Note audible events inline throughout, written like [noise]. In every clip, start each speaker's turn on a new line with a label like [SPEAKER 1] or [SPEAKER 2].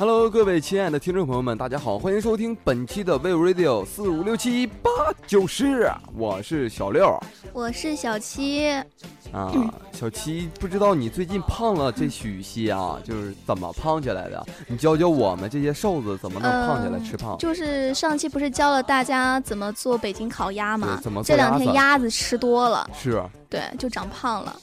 [SPEAKER 1] Hello，各位亲爱的听众朋友们，大家好，欢迎收听本期的 We Radio 四五六七八九十，我是小六，
[SPEAKER 2] 我是小七。
[SPEAKER 1] 啊，小七，不知道你最近胖了这许些啊，就是怎么胖起来的？你教教我们这些瘦子怎么能胖起来吃胖？
[SPEAKER 2] 就是上期不是教了大家怎么做北京烤鸭吗？
[SPEAKER 1] 怎么
[SPEAKER 2] 这两天鸭子吃多了，
[SPEAKER 1] 是，
[SPEAKER 2] 对，就长胖了。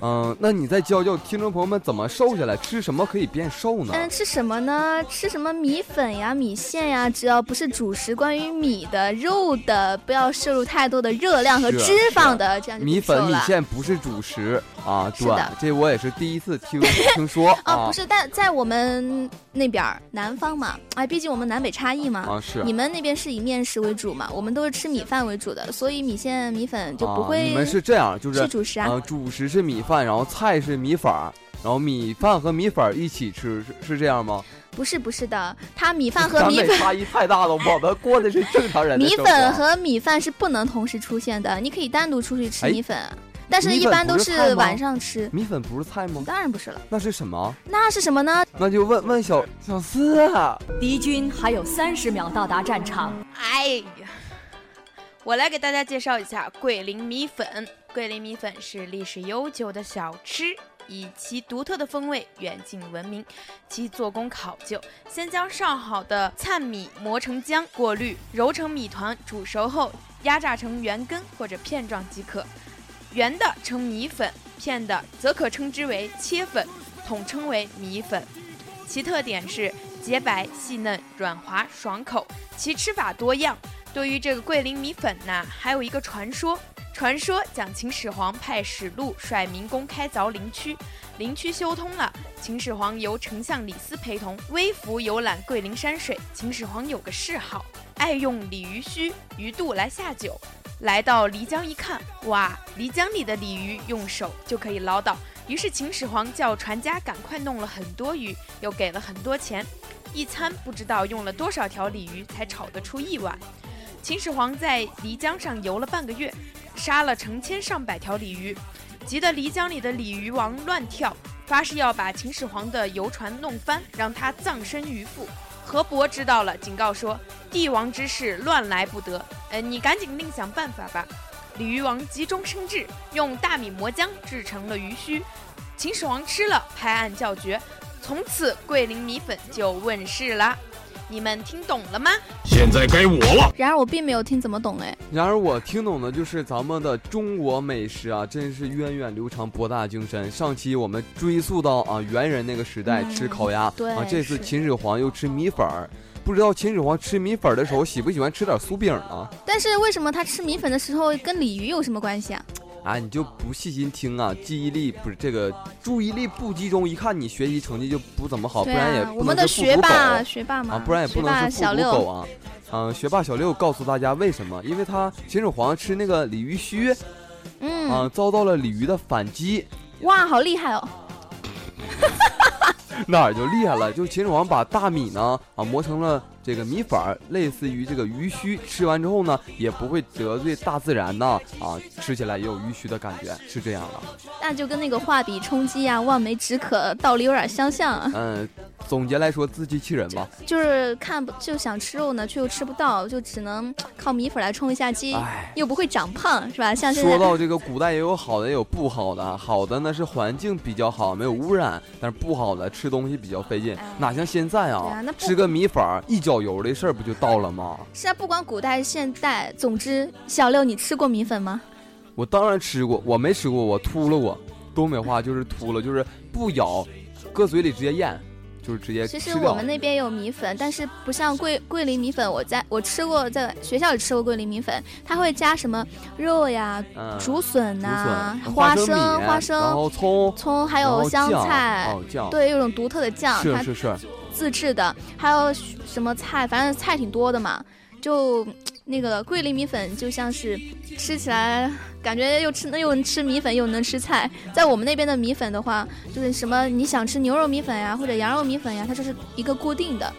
[SPEAKER 1] 嗯，那你再教教听众朋友们怎么瘦下来？吃什么可以变瘦呢？
[SPEAKER 2] 嗯，吃什么呢？吃什么米粉呀、米线呀，只要不是主食，关于米的、肉的，不要摄入太多的热量和脂肪的，这样就
[SPEAKER 1] 米粉、米线不是主食啊。
[SPEAKER 2] 是的，
[SPEAKER 1] 这我也是第一次 [laughs] 听听说
[SPEAKER 2] 啊。不是，但在我们那边南方嘛，哎，毕竟我们南北差异嘛。
[SPEAKER 1] 啊，是。
[SPEAKER 2] 你们那边是以面食为主嘛？我们都是吃米饭为主的，所以米线、米粉就不会。
[SPEAKER 1] 你们是这样，就是
[SPEAKER 2] 是主食啊。
[SPEAKER 1] 主食是米。饭，然后菜是米粉儿，然后米饭和米粉儿一起吃，是是这样吗？
[SPEAKER 2] 不是，不是的，它米饭和米粉
[SPEAKER 1] 差异太大了。我们过的是正常人。[laughs]
[SPEAKER 2] 米粉和米饭是不能同时出现的，你可以单独出去吃米粉，但
[SPEAKER 1] 是
[SPEAKER 2] 一般都是晚上吃。
[SPEAKER 1] 米粉不是菜吗？
[SPEAKER 2] 当然不是了。
[SPEAKER 1] 那是什么？
[SPEAKER 2] 那是什么呢？
[SPEAKER 1] 那就问问小小四啊。
[SPEAKER 3] 敌军还有三十秒到达战场。
[SPEAKER 4] 哎呀，我来给大家介绍一下桂林米粉。桂林米粉是历史悠久的小吃，以其独特的风味远近闻名。其做工考究，先将上好的灿米磨成浆，过滤揉成米团，煮熟后压榨成圆根或者片状即可。圆的称米粉，片的则可称之为切粉，统称为米粉。其特点是洁白细嫩、软滑爽口。其吃法多样。对于这个桂林米粉呢，还有一个传说。传说讲秦始皇派使禄率民工开凿灵区，灵区修通了，秦始皇由丞相李斯陪同微服游览桂林山水。秦始皇有个嗜好，爱用鲤鱼须、鱼肚来下酒。来到漓江一看，哇，漓江里的鲤鱼用手就可以捞到。于是秦始皇叫船家赶快弄了很多鱼，又给了很多钱，一餐不知道用了多少条鲤鱼才炒得出一碗。秦始皇在漓江上游了半个月。杀了成千上百条鲤鱼，急得漓江里的鲤鱼王乱跳，发誓要把秦始皇的游船弄翻，让他葬身鱼腹。河伯知道了，警告说：“帝王之事乱来不得，呃，你赶紧另想办法吧。”鲤鱼王急中生智，用大米磨浆制成了鱼须。秦始皇吃了，拍案叫绝，从此桂林米粉就问世了。你们听懂了吗？
[SPEAKER 5] 现在该我了。
[SPEAKER 2] 然而我并没有听怎么懂哎。
[SPEAKER 1] 然而我听懂的就是咱们的中国美食啊，真是源远流长、博大精深。上期我们追溯到啊猿人那个时代吃烤鸭，
[SPEAKER 2] 啊
[SPEAKER 1] 这次秦始皇又吃米粉儿，不知道秦始皇吃米粉的时候喜不喜欢吃点酥饼呢？
[SPEAKER 2] 但是为什么他吃米粉的时候跟鲤鱼有什么关系啊？
[SPEAKER 1] 啊，你就不细心听啊，记忆力不是这个，注意力不集中，一看你学习成绩就不怎么好，不然也
[SPEAKER 2] 我们的学霸学霸嘛，
[SPEAKER 1] 啊，不然也不能是复读狗啊。嗯，学霸小六告诉大家为什么？因为他秦始皇吃那个鲤鱼须，
[SPEAKER 2] 嗯，
[SPEAKER 1] 啊，遭到了鲤鱼的反击。
[SPEAKER 2] 哇，好厉害哦！[laughs]
[SPEAKER 1] 哪儿就厉害了？就秦始皇把大米呢，啊，磨成了。这个米粉儿类似于这个鱼须，吃完之后呢，也不会得罪大自然呢，啊，吃起来也有鱼须的感觉，是这样的。
[SPEAKER 2] 那就跟那个画笔充饥啊，望梅止渴道理有点相像。
[SPEAKER 1] 嗯，总结来说，自欺欺人吧。
[SPEAKER 2] 就是看不就想吃肉呢，却又吃不到，就只能靠米粉来充一下饥，又不会长胖，是吧？像
[SPEAKER 1] 说到这个，古代也有好的，也有不好的。好的呢是环境比较好，没有污染，但是不好的吃东西比较费劲，哪像现在啊？吃个米粉一浇。油的事儿不就到了吗？
[SPEAKER 2] 是啊，不管古代现代，总之，小六，你吃过米粉吗？
[SPEAKER 1] 我当然吃过，我没吃过，我秃了过。东北话就是秃了，就是不咬，搁嘴里直接咽。就是直接。
[SPEAKER 2] 其实我们那边有米粉，但是不像桂桂林米粉，我在我吃过，在学校里吃过桂林米粉，它会加什么肉呀、竹笋呐、花生、花生，
[SPEAKER 1] 然后葱、
[SPEAKER 2] 葱还有香菜，对，有种独特的酱，
[SPEAKER 1] 是是是，
[SPEAKER 2] 自制的，还有什么菜，反正菜挺多的嘛，就。那个桂林米粉就像是吃起来感觉又吃又能吃米粉又能吃菜，在我们那边的米粉的话，就是什么你想吃牛肉米粉呀或者羊肉米粉呀，它就是一个固定的，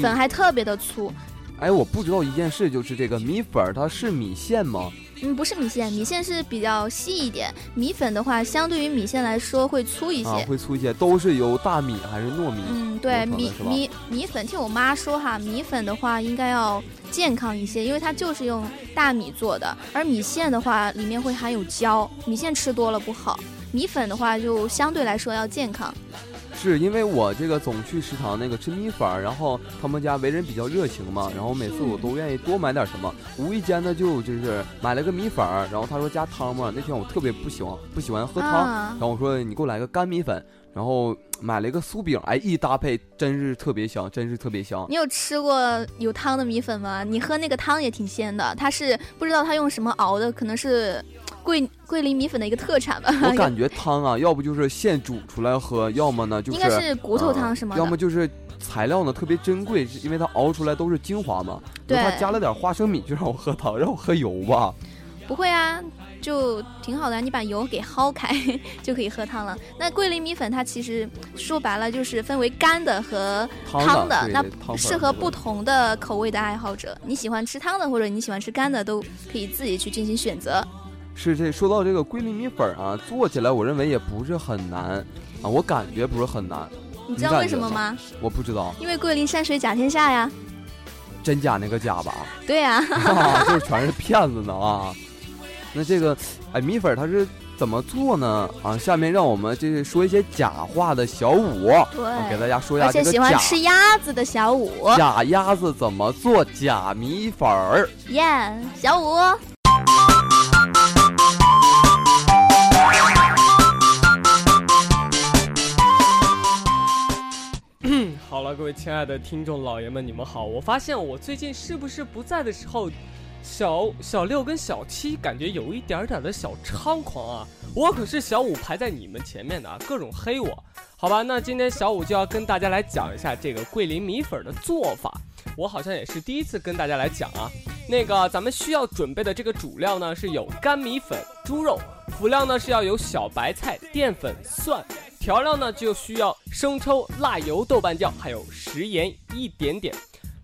[SPEAKER 2] 粉还特别的粗。
[SPEAKER 1] 哎，我不知道一件事，就是这个米粉它是米线吗？
[SPEAKER 2] 嗯，不是米线，米线是比较细一点，米粉的话，相对于米线来说会粗一些。
[SPEAKER 1] 啊，会粗一些，都是由大米还是糯米？
[SPEAKER 2] 嗯，对，米米米粉，听我妈说哈，米粉的话应该要健康一些，因为它就是用大米做的，而米线的话里面会含有胶，米线吃多了不好。米粉的话就相对来说要健康。
[SPEAKER 1] 是因为我这个总去食堂那个吃米粉儿，然后他们家为人比较热情嘛，然后每次我都愿意多买点什么，无意间呢就就是买了个米粉儿，然后他说加汤嘛，那天我特别不喜欢不喜欢喝汤，
[SPEAKER 2] 啊。
[SPEAKER 1] 然后我说你给我来个干米粉，然后买了一个酥饼，哎，一搭配真是特别香，真是特别香。
[SPEAKER 2] 你有吃过有汤的米粉吗？你喝那个汤也挺鲜的，它是不知道它用什么熬的，可能是桂桂林米粉的一个特产吧。
[SPEAKER 1] 我 [laughs] 感觉汤啊，要不就是现煮出来喝，要么呢就是
[SPEAKER 2] 应该是骨头汤
[SPEAKER 1] 啊
[SPEAKER 2] 什么的。
[SPEAKER 1] 要么就是材料呢特别珍贵，是因为它熬出来都是精华嘛。
[SPEAKER 2] 对
[SPEAKER 1] 他加了点花生米，就让我喝汤，让我喝油吧。
[SPEAKER 2] 不会啊，就挺好的，你把油给薅开 [laughs] 就可以喝汤了。那桂林米粉它其实说白了就是分为干的和汤
[SPEAKER 1] 的，对
[SPEAKER 2] 那适合不同的口味的爱好者。你喜欢吃汤的或者你喜欢吃干的，都可以自己去进行选择。
[SPEAKER 1] 是这说到这个桂林米粉啊，做起来我认为也不是很难啊，我感觉不是很难，
[SPEAKER 2] 你知道为什么吗？
[SPEAKER 1] 我不知道，
[SPEAKER 2] 因为桂林山水甲天下呀。
[SPEAKER 1] 真假那个假吧？
[SPEAKER 2] 对呀、
[SPEAKER 1] 啊，[laughs] [laughs] 就是全是骗子呢啊！那这个哎米粉它是怎么做呢？啊，下面让我们这个说一些假话的小五，啊给大，家说一下这个假
[SPEAKER 2] 喜欢吃鸭子的小五，
[SPEAKER 1] 假鸭子怎么做假米粉儿。
[SPEAKER 2] 耶小五。[clears throat]
[SPEAKER 5] 好了，各位亲爱的听众老爷们，你们好！我发现我最近是不是不在的时候，小小六跟小七感觉有一点点的小猖狂啊！我可是小五排在你们前面的啊，各种黑我。好吧，那今天小五就要跟大家来讲一下这个桂林米粉的做法。我好像也是第一次跟大家来讲啊。那个咱们需要准备的这个主料呢是有干米粉、猪肉，辅料呢是要有小白菜、淀粉、蒜。调料呢就需要生抽、辣油、豆瓣酱，还有食盐一点点。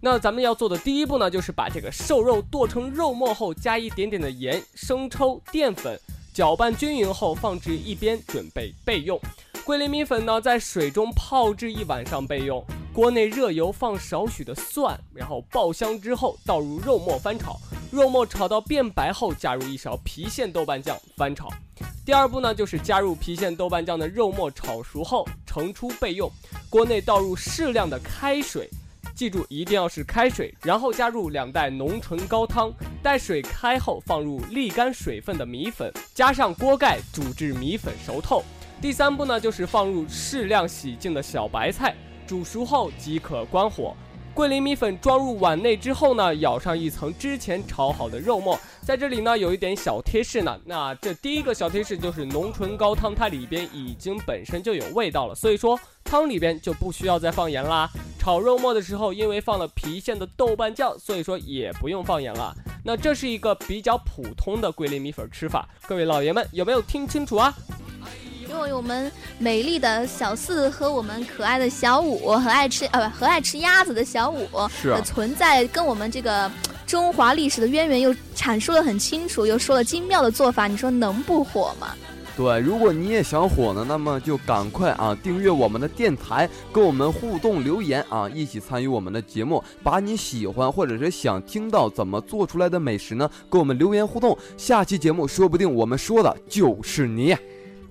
[SPEAKER 5] 那咱们要做的第一步呢，就是把这个瘦肉剁成肉末后，加一点点的盐、生抽、淀粉，搅拌均匀后放置一边，准备备用。桂林米粉呢，在水中泡制一晚上备用。锅内热油放少许的蒜，然后爆香之后倒入肉末翻炒，肉末炒到变白后，加入一勺郫县豆瓣酱翻炒。第二步呢，就是加入郫县豆瓣酱的肉末炒熟后盛出备用。锅内倒入适量的开水，记住一定要是开水，然后加入两袋浓醇高汤。待水开后，放入沥干水分的米粉，加上锅盖煮至米粉熟透。第三步呢，就是放入适量洗净的小白菜，煮熟后即可关火。桂林米粉装入碗内之后呢，舀上一层之前炒好的肉末。在这里呢，有一点小贴士呢。那这第一个小贴士就是浓醇高汤，它里边已经本身就有味道了，所以说汤里边就不需要再放盐啦。炒肉末的时候，因为放了郫县的豆瓣酱，所以说也不用放盐了。那这是一个比较普通的桂林米粉吃法，各位老爷们有没有听清楚啊？
[SPEAKER 2] 因为我们美丽的小四和我们可爱的小五和爱吃呃不和爱吃鸭子的小五
[SPEAKER 1] 是
[SPEAKER 2] 存在，跟我们这个中华历史的渊源又阐述的很清楚，又说了精妙的做法，你说能不火吗？
[SPEAKER 1] 对，如果你也想火呢，那么就赶快啊订阅我们的电台，跟我们互动留言啊，一起参与我们的节目，把你喜欢或者是想听到怎么做出来的美食呢，跟我们留言互动。下期节目说不定我们说的就是你。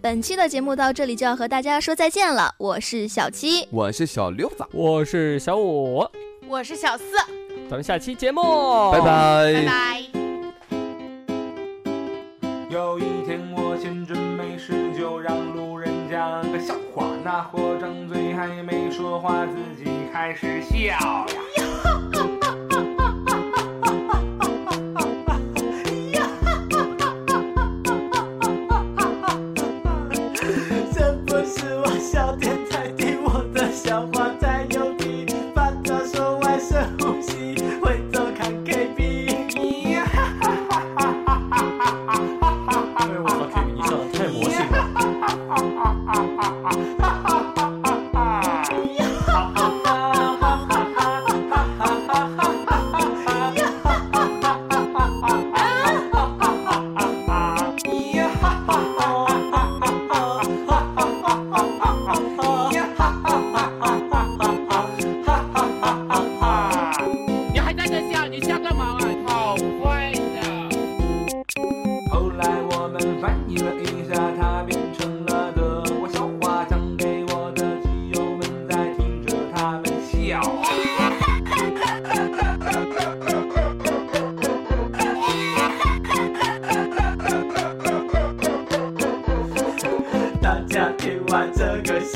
[SPEAKER 2] 本期的节目到这里就要和大家说再见了，我是小七，
[SPEAKER 1] 我是小六子，
[SPEAKER 5] 我是小五，
[SPEAKER 4] 我是小四，
[SPEAKER 5] 咱们下期节目
[SPEAKER 1] 拜拜
[SPEAKER 4] 拜拜。
[SPEAKER 6] 有一我。张嘴还没说话，自己开始笑呀。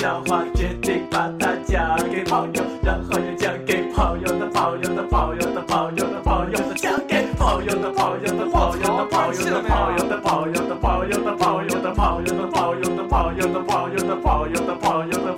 [SPEAKER 6] 笑话，决定把它讲给朋友，然后又讲给朋友的朋友的朋友的朋友的朋友的，讲给朋友的朋友的朋友的朋友的朋友的朋友的朋友的朋友的朋友的朋友的朋友的朋友的朋友的朋友的朋友的